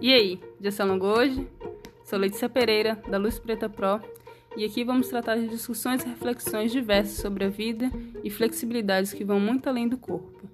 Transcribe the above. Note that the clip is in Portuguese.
E aí, já se alongou hoje? Sou Letícia Pereira, da Luz Preta Pro, e aqui vamos tratar de discussões e reflexões diversas sobre a vida e flexibilidades que vão muito além do corpo.